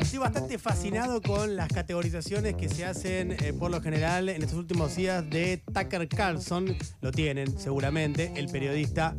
Estoy bastante fascinado con las categorizaciones que se hacen eh, por lo general en estos últimos días de Tucker Carlson. Lo tienen seguramente, el periodista,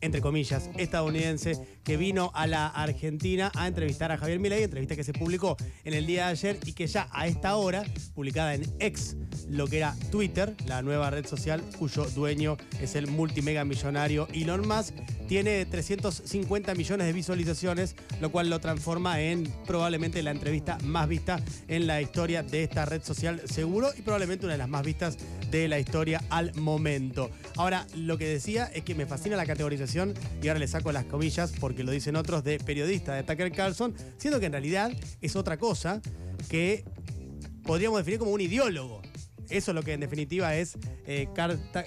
entre comillas, estadounidense que vino a la Argentina a entrevistar a Javier Milei, entrevista que se publicó en el día de ayer y que ya a esta hora, publicada en X, lo que era Twitter, la nueva red social cuyo dueño es el multimega millonario Elon Musk, tiene 350 millones de visualizaciones, lo cual lo transforma en probablemente la entrevista más vista en la historia de esta red social, seguro, y probablemente una de las más vistas de la historia al momento. Ahora, lo que decía es que me fascina la categorización, y ahora le saco las comillas porque lo dicen otros, de periodista de Tucker Carlson, siendo que en realidad es otra cosa que podríamos definir como un ideólogo. Eso es lo que en definitiva es eh,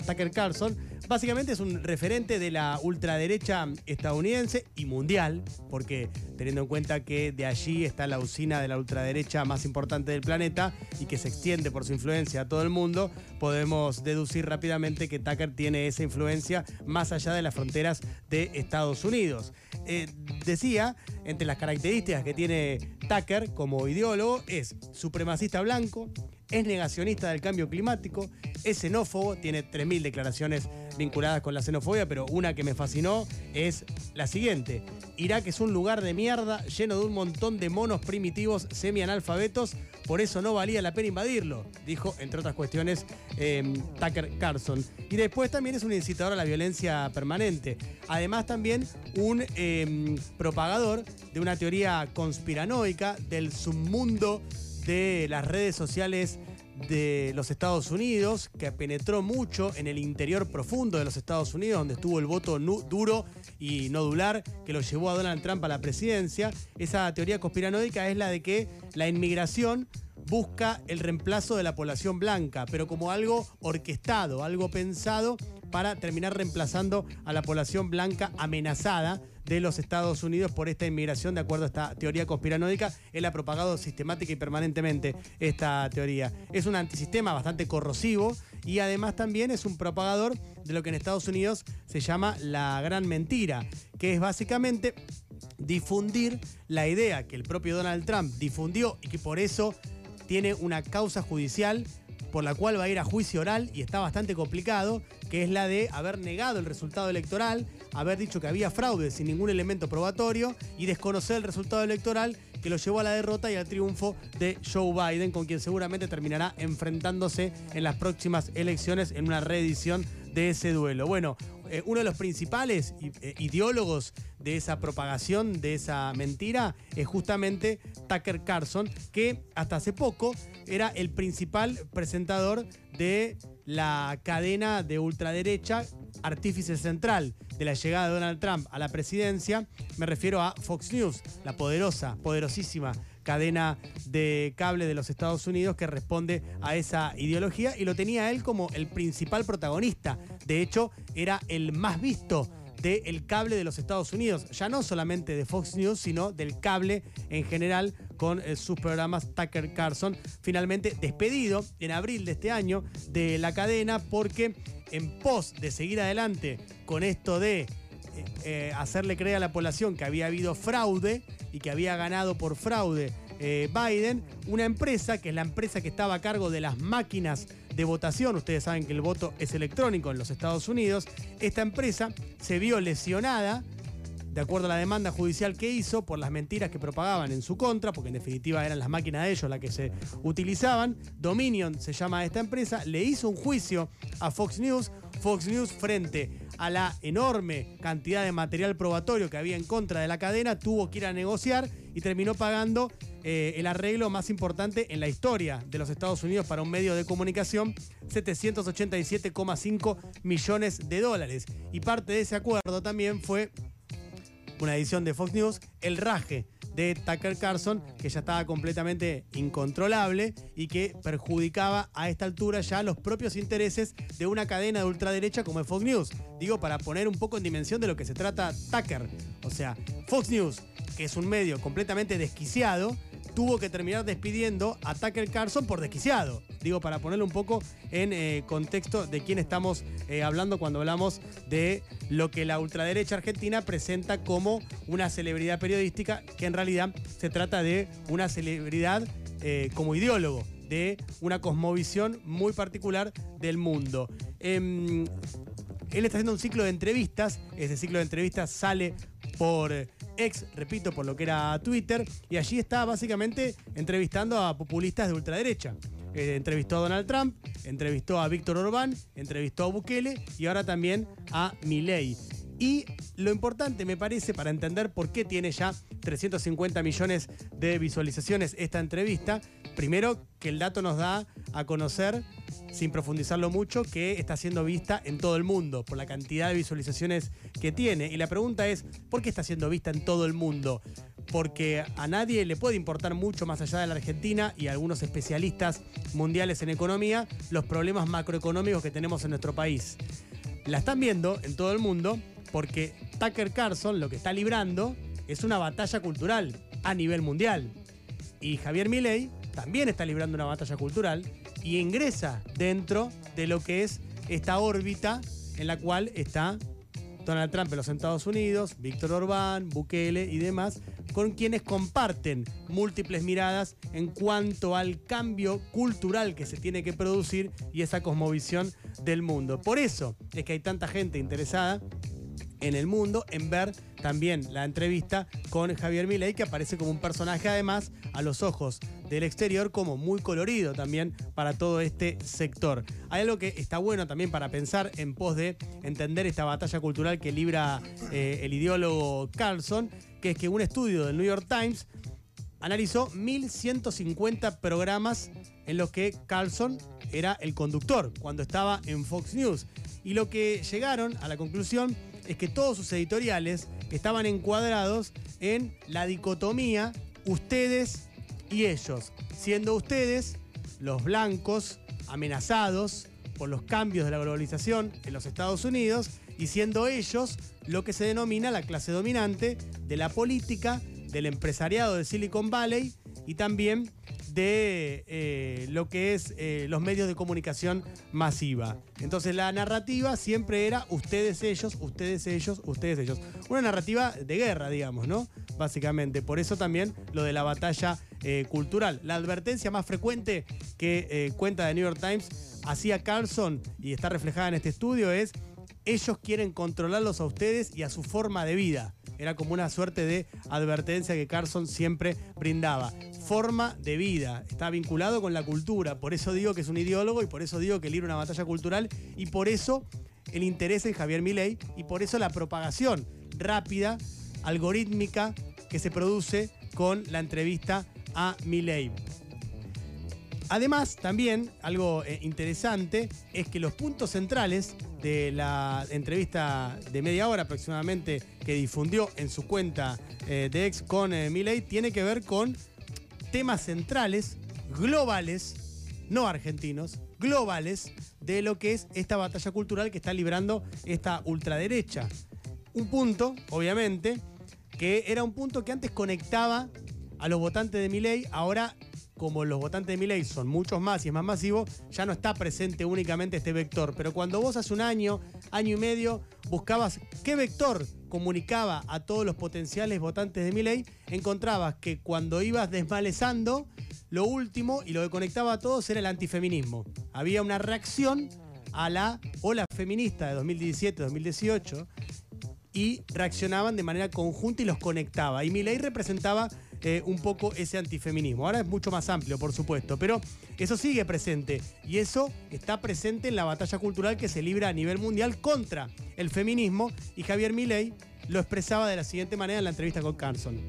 Tucker Carlson. Básicamente es un referente de la ultraderecha estadounidense y mundial, porque teniendo en cuenta que de allí está la usina de la ultraderecha más importante del planeta y que se extiende por su influencia a todo el mundo, podemos deducir rápidamente que Tucker tiene esa influencia más allá de las fronteras de Estados Unidos. Eh, decía, entre las características que tiene Tucker como ideólogo es supremacista blanco, es negacionista del cambio climático, es xenófobo, tiene 3.000 declaraciones vinculadas con la xenofobia, pero una que me fascinó es la siguiente. Irak es un lugar de mierda lleno de un montón de monos primitivos semi-analfabetos, por eso no valía la pena invadirlo, dijo, entre otras cuestiones, em, Tucker Carlson. Y después también es un incitador a la violencia permanente. Además también un em, propagador de una teoría conspiranoica del submundo de las redes sociales de los Estados Unidos, que penetró mucho en el interior profundo de los Estados Unidos, donde estuvo el voto duro y nodular que lo llevó a Donald Trump a la presidencia. Esa teoría conspiranoica es la de que la inmigración busca el reemplazo de la población blanca, pero como algo orquestado, algo pensado para terminar reemplazando a la población blanca amenazada de los Estados Unidos por esta inmigración, de acuerdo a esta teoría conspiranoica. Él ha propagado sistemática y permanentemente esta teoría. Es un antisistema bastante corrosivo y además también es un propagador de lo que en Estados Unidos se llama la gran mentira, que es básicamente difundir la idea que el propio Donald Trump difundió y que por eso tiene una causa judicial por la cual va a ir a juicio oral y está bastante complicado, que es la de haber negado el resultado electoral, haber dicho que había fraude sin ningún elemento probatorio y desconocer el resultado electoral que lo llevó a la derrota y al triunfo de Joe Biden, con quien seguramente terminará enfrentándose en las próximas elecciones en una reedición de ese duelo. Bueno, eh, uno de los principales eh, ideólogos de esa propagación, de esa mentira, es justamente Tucker Carlson, que hasta hace poco era el principal presentador de la cadena de ultraderecha artífice central de la llegada de Donald Trump a la presidencia, me refiero a Fox News, la poderosa, poderosísima cadena de cable de los Estados Unidos que responde a esa ideología y lo tenía él como el principal protagonista. De hecho, era el más visto del cable de los Estados Unidos, ya no solamente de Fox News, sino del cable en general con eh, sus programas Tucker Carlson, finalmente despedido en abril de este año de la cadena porque en pos de seguir adelante con esto de eh, hacerle creer a la población que había habido fraude y que había ganado por fraude eh, Biden, una empresa que es la empresa que estaba a cargo de las máquinas de votación, ustedes saben que el voto es electrónico en los Estados Unidos, esta empresa se vio lesionada de acuerdo a la demanda judicial que hizo por las mentiras que propagaban en su contra, porque en definitiva eran las máquinas de ellos las que se utilizaban. Dominion se llama esta empresa, le hizo un juicio a Fox News. Fox News frente a la enorme cantidad de material probatorio que había en contra de la cadena, tuvo que ir a negociar y terminó pagando eh, el arreglo más importante en la historia de los Estados Unidos para un medio de comunicación, 787,5 millones de dólares. Y parte de ese acuerdo también fue una edición de Fox News, el raje de Tucker Carlson, que ya estaba completamente incontrolable y que perjudicaba a esta altura ya los propios intereses de una cadena de ultraderecha como es Fox News. Digo, para poner un poco en dimensión de lo que se trata Tucker. O sea, Fox News, que es un medio completamente desquiciado, tuvo que terminar despidiendo a Tucker Carlson por desquiciado. Digo, para ponerlo un poco en eh, contexto de quién estamos eh, hablando cuando hablamos de lo que la ultraderecha argentina presenta como una celebridad periodística, que en realidad se trata de una celebridad eh, como ideólogo de una cosmovisión muy particular del mundo. Em, él está haciendo un ciclo de entrevistas, ese ciclo de entrevistas sale por ex, repito, por lo que era Twitter, y allí está básicamente entrevistando a populistas de ultraderecha. Eh, entrevistó a Donald Trump, entrevistó a Víctor Orbán, entrevistó a Bukele y ahora también a Milei. Y lo importante me parece para entender por qué tiene ya 350 millones de visualizaciones esta entrevista, primero que el dato nos da a conocer, sin profundizarlo mucho, que está siendo vista en todo el mundo por la cantidad de visualizaciones que tiene. Y la pregunta es, ¿por qué está siendo vista en todo el mundo? Porque a nadie le puede importar mucho más allá de la Argentina y a algunos especialistas mundiales en economía los problemas macroeconómicos que tenemos en nuestro país. La están viendo en todo el mundo porque Tucker Carlson lo que está librando es una batalla cultural a nivel mundial. Y Javier Milei también está librando una batalla cultural y ingresa dentro de lo que es esta órbita en la cual está Donald Trump en los Estados Unidos, Víctor Orbán, Bukele y demás, con quienes comparten múltiples miradas en cuanto al cambio cultural que se tiene que producir y esa cosmovisión del mundo. Por eso es que hay tanta gente interesada en el mundo en ver también la entrevista con Javier Milei, que aparece como un personaje además a los ojos del exterior como muy colorido también para todo este sector. Hay algo que está bueno también para pensar en pos de entender esta batalla cultural que libra eh, el ideólogo Carlson, que es que un estudio del New York Times analizó 1.150 programas en los que Carlson era el conductor cuando estaba en Fox News. Y lo que llegaron a la conclusión es que todos sus editoriales estaban encuadrados en la dicotomía ustedes y ellos, siendo ustedes los blancos amenazados por los cambios de la globalización en los Estados Unidos y siendo ellos lo que se denomina la clase dominante de la política, del empresariado de Silicon Valley y también de eh, lo que es eh, los medios de comunicación masiva. Entonces la narrativa siempre era ustedes ellos, ustedes ellos, ustedes ellos. Una narrativa de guerra, digamos, ¿no? Básicamente. Por eso también lo de la batalla eh, cultural. La advertencia más frecuente que cuenta de New York Times hacía Carlson y está reflejada en este estudio es ellos quieren controlarlos a ustedes y a su forma de vida. Era como una suerte de advertencia que Carson siempre brindaba. Forma de vida, está vinculado con la cultura, por eso digo que es un ideólogo y por eso digo que libra una batalla cultural y por eso el interés en Javier Milei y por eso la propagación rápida, algorítmica que se produce con la entrevista a Milei. Además, también algo eh, interesante es que los puntos centrales de la entrevista de media hora aproximadamente que difundió en su cuenta eh, de ex con eh, tiene que ver con temas centrales, globales, no argentinos, globales, de lo que es esta batalla cultural que está librando esta ultraderecha. Un punto, obviamente, que era un punto que antes conectaba a los votantes de Milei, ahora como los votantes de Milei son muchos más y es más masivo, ya no está presente únicamente este vector. Pero cuando vos hace un año, año y medio, buscabas qué vector comunicaba a todos los potenciales votantes de Milei, encontrabas que cuando ibas desmalezando, lo último y lo que conectaba a todos era el antifeminismo. Había una reacción a la ola feminista de 2017-2018 y reaccionaban de manera conjunta y los conectaba. Y Milei representaba eh, un poco ese antifeminismo. Ahora es mucho más amplio, por supuesto, pero eso sigue presente y eso está presente en la batalla cultural que se libra a nivel mundial contra el feminismo y Javier Milei lo expresaba de la siguiente manera en la entrevista con Carson.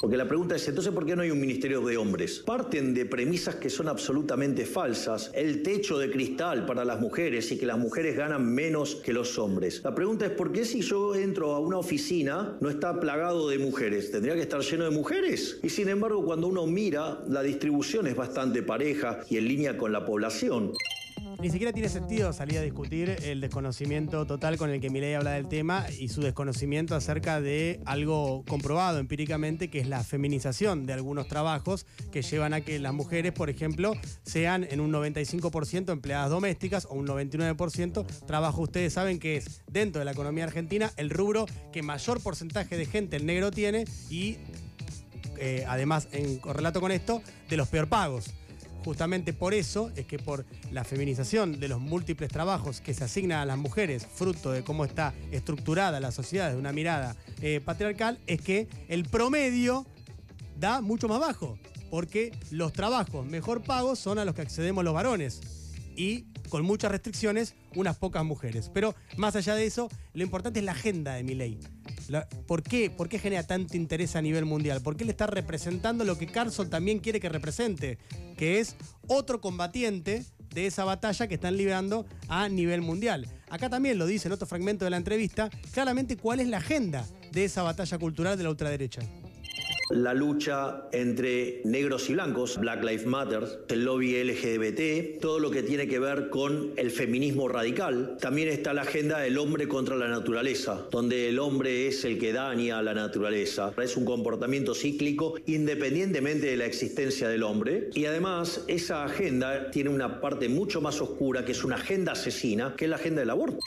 Porque la pregunta es, entonces, ¿por qué no hay un ministerio de hombres? Parten de premisas que son absolutamente falsas. El techo de cristal para las mujeres y que las mujeres ganan menos que los hombres. La pregunta es, ¿por qué si yo entro a una oficina no está plagado de mujeres? ¿Tendría que estar lleno de mujeres? Y sin embargo, cuando uno mira, la distribución es bastante pareja y en línea con la población. Ni siquiera tiene sentido salir a discutir el desconocimiento total con el que Milei habla del tema y su desconocimiento acerca de algo comprobado empíricamente, que es la feminización de algunos trabajos que llevan a que las mujeres, por ejemplo, sean en un 95% empleadas domésticas o un 99% trabajo. Ustedes saben que es dentro de la economía argentina el rubro que mayor porcentaje de gente el negro tiene y eh, además en correlato con esto, de los peor pagos. Justamente por eso es que por la feminización de los múltiples trabajos que se asignan a las mujeres, fruto de cómo está estructurada la sociedad de una mirada eh, patriarcal, es que el promedio da mucho más bajo, porque los trabajos mejor pagos son a los que accedemos los varones y con muchas restricciones unas pocas mujeres. Pero más allá de eso, lo importante es la agenda de mi ley. ¿Por, qué? ¿Por qué genera tanto interés a nivel mundial? Porque él está representando lo que Carson también quiere que represente, que es otro combatiente de esa batalla que están librando a nivel mundial. Acá también lo dice en otro fragmento de la entrevista, claramente cuál es la agenda de esa batalla cultural de la ultraderecha la lucha entre negros y blancos, Black Lives Matter, el lobby LGBT, todo lo que tiene que ver con el feminismo radical. También está la agenda del hombre contra la naturaleza, donde el hombre es el que daña a la naturaleza. Es un comportamiento cíclico independientemente de la existencia del hombre. Y además esa agenda tiene una parte mucho más oscura, que es una agenda asesina, que es la agenda del aborto.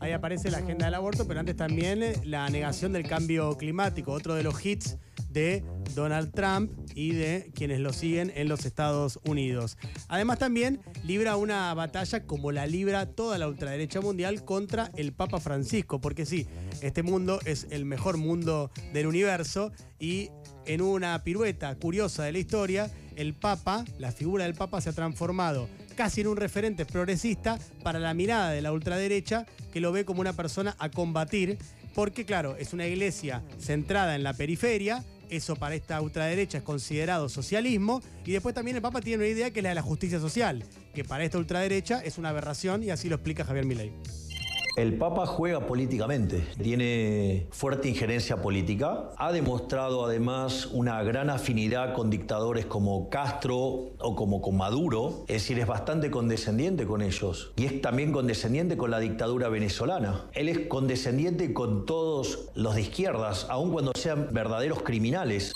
Ahí aparece la agenda del aborto, pero antes también la negación del cambio climático, otro de los hits de Donald Trump y de quienes lo siguen en los Estados Unidos. Además también libra una batalla como la libra toda la ultraderecha mundial contra el Papa Francisco, porque sí, este mundo es el mejor mundo del universo y en una pirueta curiosa de la historia, el Papa, la figura del Papa se ha transformado casi en un referente progresista para la mirada de la ultraderecha que lo ve como una persona a combatir, porque claro, es una iglesia centrada en la periferia, eso para esta ultraderecha es considerado socialismo. Y después también el Papa tiene una idea que es la de la justicia social, que para esta ultraderecha es una aberración y así lo explica Javier Milei. El Papa juega políticamente, tiene fuerte injerencia política, ha demostrado además una gran afinidad con dictadores como Castro o como Maduro, es decir, es bastante condescendiente con ellos y es también condescendiente con la dictadura venezolana. Él es condescendiente con todos los de izquierdas, aun cuando sean verdaderos criminales.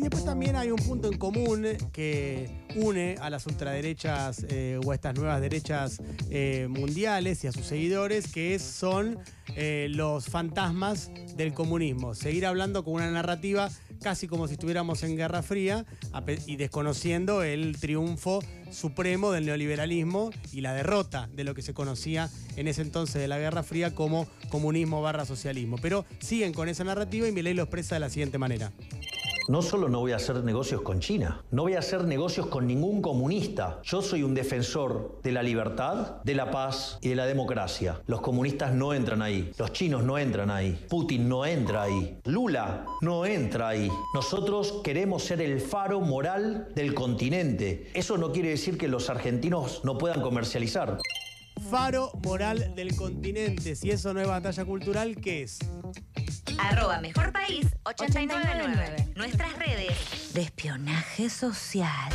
Y después también hay un punto en común que une a las ultraderechas eh, o a estas nuevas derechas eh, mundiales y a sus seguidores, que son eh, los fantasmas del comunismo. Seguir hablando con una narrativa casi como si estuviéramos en Guerra Fría y desconociendo el triunfo supremo del neoliberalismo y la derrota de lo que se conocía en ese entonces de la Guerra Fría como comunismo barra socialismo. Pero siguen con esa narrativa y Milei lo expresa de la siguiente manera no solo no voy a hacer negocios con China, no voy a hacer negocios con ningún comunista. Yo soy un defensor de la libertad, de la paz y de la democracia. Los comunistas no entran ahí, los chinos no entran ahí, Putin no entra ahí, Lula no entra ahí. Nosotros queremos ser el faro moral del continente. Eso no quiere decir que los argentinos no puedan comercializar. Faro moral del continente. Si eso no es batalla cultural, ¿qué es? Arroba Mejor País 899. Nuestras redes de espionaje social.